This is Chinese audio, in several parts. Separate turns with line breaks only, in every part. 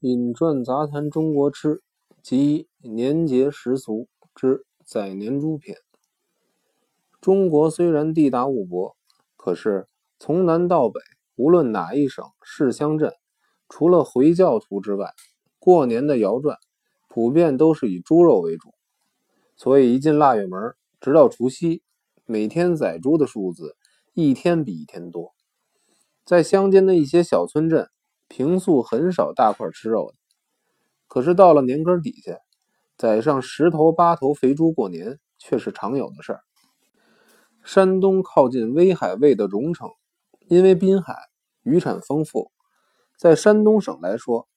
饮馔杂谈中国吃及年节时俗之宰年猪篇。中国虽然地大物博，可是从南到北，无论哪一省市乡镇，除了回教徒之外，过年的摇转普遍都是以猪肉为主。所以一进腊月门，直到除夕，每天宰猪的数字一天比一天多。在乡间的一些小村镇。平素很少大块吃肉的，可是到了年根底下，宰上十头八头肥猪过年却是常有的事儿。山东靠近威海卫的荣城，因为滨海，渔产丰富，在山东省来说，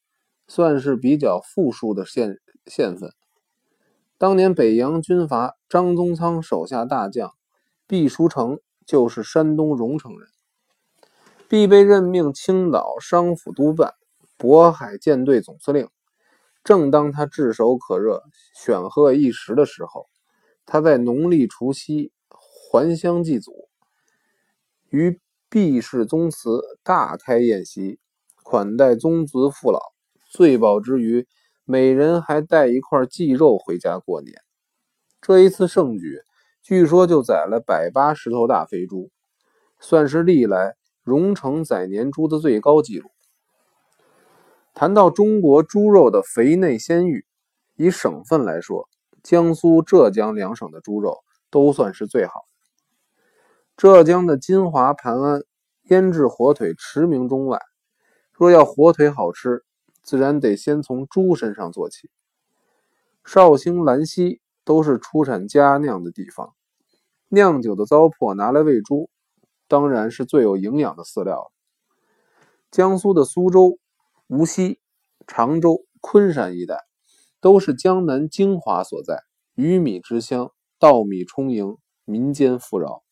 算是比较富庶的县县份。当年北洋军阀张宗昌手下大将毕书成就是山东荣城人。必被任命青岛商府督办、渤海舰队总司令。正当他炙手可热、选赫一时的时候，他在农历除夕还乡祭祖，于毕氏宗祠大开宴席，款待宗族父老。醉饱之余，每人还带一块祭肉回家过年。这一次盛举，据说就宰了百八十头大肥猪，算是历来。荣成宰年猪的最高纪录。谈到中国猪肉的肥嫩鲜育，以省份来说，江苏、浙江两省的猪肉都算是最好。浙江的金华盘安腌制火腿驰名中外。若要火腿好吃，自然得先从猪身上做起。绍兴、兰溪都是出产佳酿的地方，酿酒的糟粕拿来喂猪。当然是最有营养的饲料了。江苏的苏州、无锡、常州、昆山一带，都是江南精华所在，鱼米之乡，稻米充盈，民间富饶。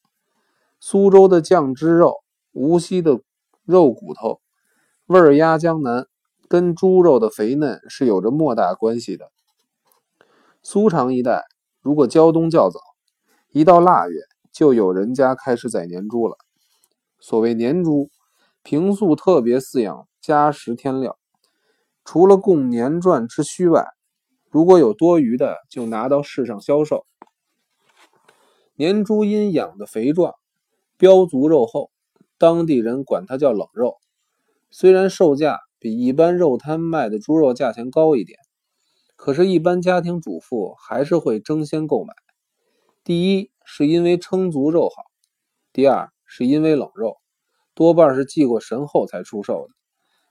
苏州的酱汁肉，无锡的肉骨头，味儿压江南，跟猪肉的肥嫩是有着莫大关系的。苏常一带，如果交冬较早，一到腊月，就有人家开始宰年猪了。所谓年猪，平素特别饲养，加食添料，除了供年赚之需外，如果有多余的，就拿到市上销售。年猪因养的肥壮，膘足肉厚，当地人管它叫冷肉。虽然售价比一般肉摊卖的猪肉价钱高一点，可是，一般家庭主妇还是会争先购买。第一，是因为称足肉好；第二。是因为冷肉多半是祭过神后才出售的，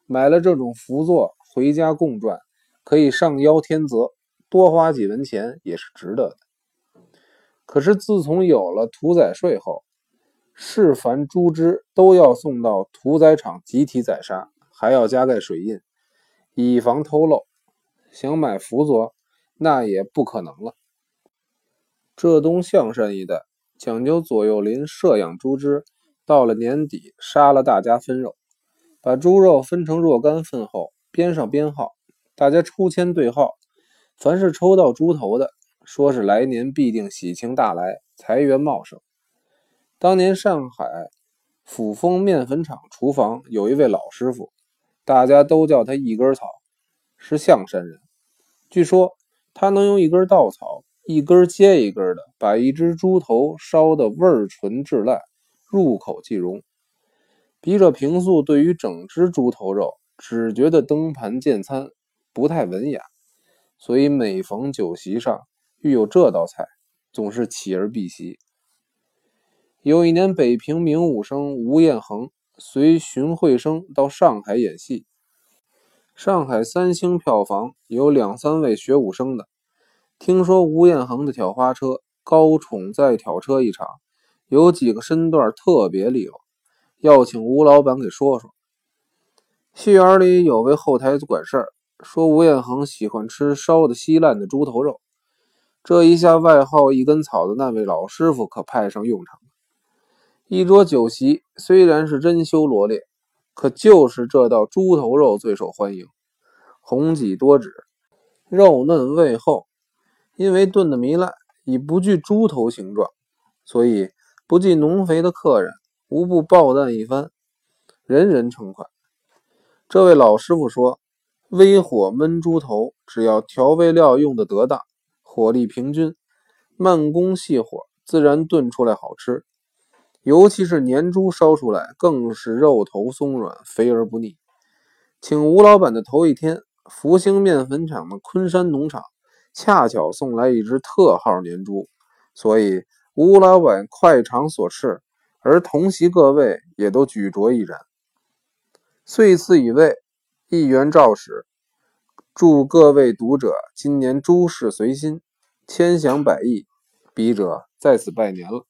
买了这种福座回家供馔，可以上邀天泽，多花几文钱也是值得的。可是自从有了屠宰税后，是凡猪只都要送到屠宰场集体宰杀，还要加盖水印，以防偷漏。想买福座，那也不可能了。浙东象山一带。讲究左右邻摄养猪只，到了年底杀了大家分肉，把猪肉分成若干份后编上编号，大家抽签对号，凡是抽到猪头的，说是来年必定喜庆大来，财源茂盛。当年上海抚丰面粉厂厨房有一位老师傅，大家都叫他一根草，是象山人。据说他能用一根稻草。一根接一根的，把一只猪头烧得味纯质烂，入口即溶。笔者平素对于整只猪头肉，只觉得登盘见餐不太文雅，所以每逢酒席上遇有这道菜，总是起而避席。有一年，北平名武生吴彦恒随荀慧生到上海演戏，上海三星票房有两三位学武生的。听说吴彦恒的挑花车，高宠再挑车一场，有几个身段特别利落，要请吴老板给说说。戏园里有位后台管事儿，说吴彦恒喜欢吃烧的稀烂的猪头肉，这一下外号一根草的那位老师傅可派上用场了。一桌酒席虽然是珍馐罗列，可就是这道猪头肉最受欢迎，红脊多脂，肉嫩味厚。因为炖的糜烂，已不具猪头形状，所以不计浓肥的客人无不爆赞一番，人人称快。这位老师傅说：“微火焖猪头，只要调味料用的得当，火力平均，慢工细火，自然炖出来好吃。尤其是年猪烧出来，更是肉头松软，肥而不腻。请吴老板的头一天，福兴面粉厂的昆山农场恰巧送来一只特号年猪，所以吴老板快肠所赐，而同席各位也都举酌一盏。岁次已位。一元兆始，祝各位读者今年诸事随心，千祥百亿。笔者在此拜年了。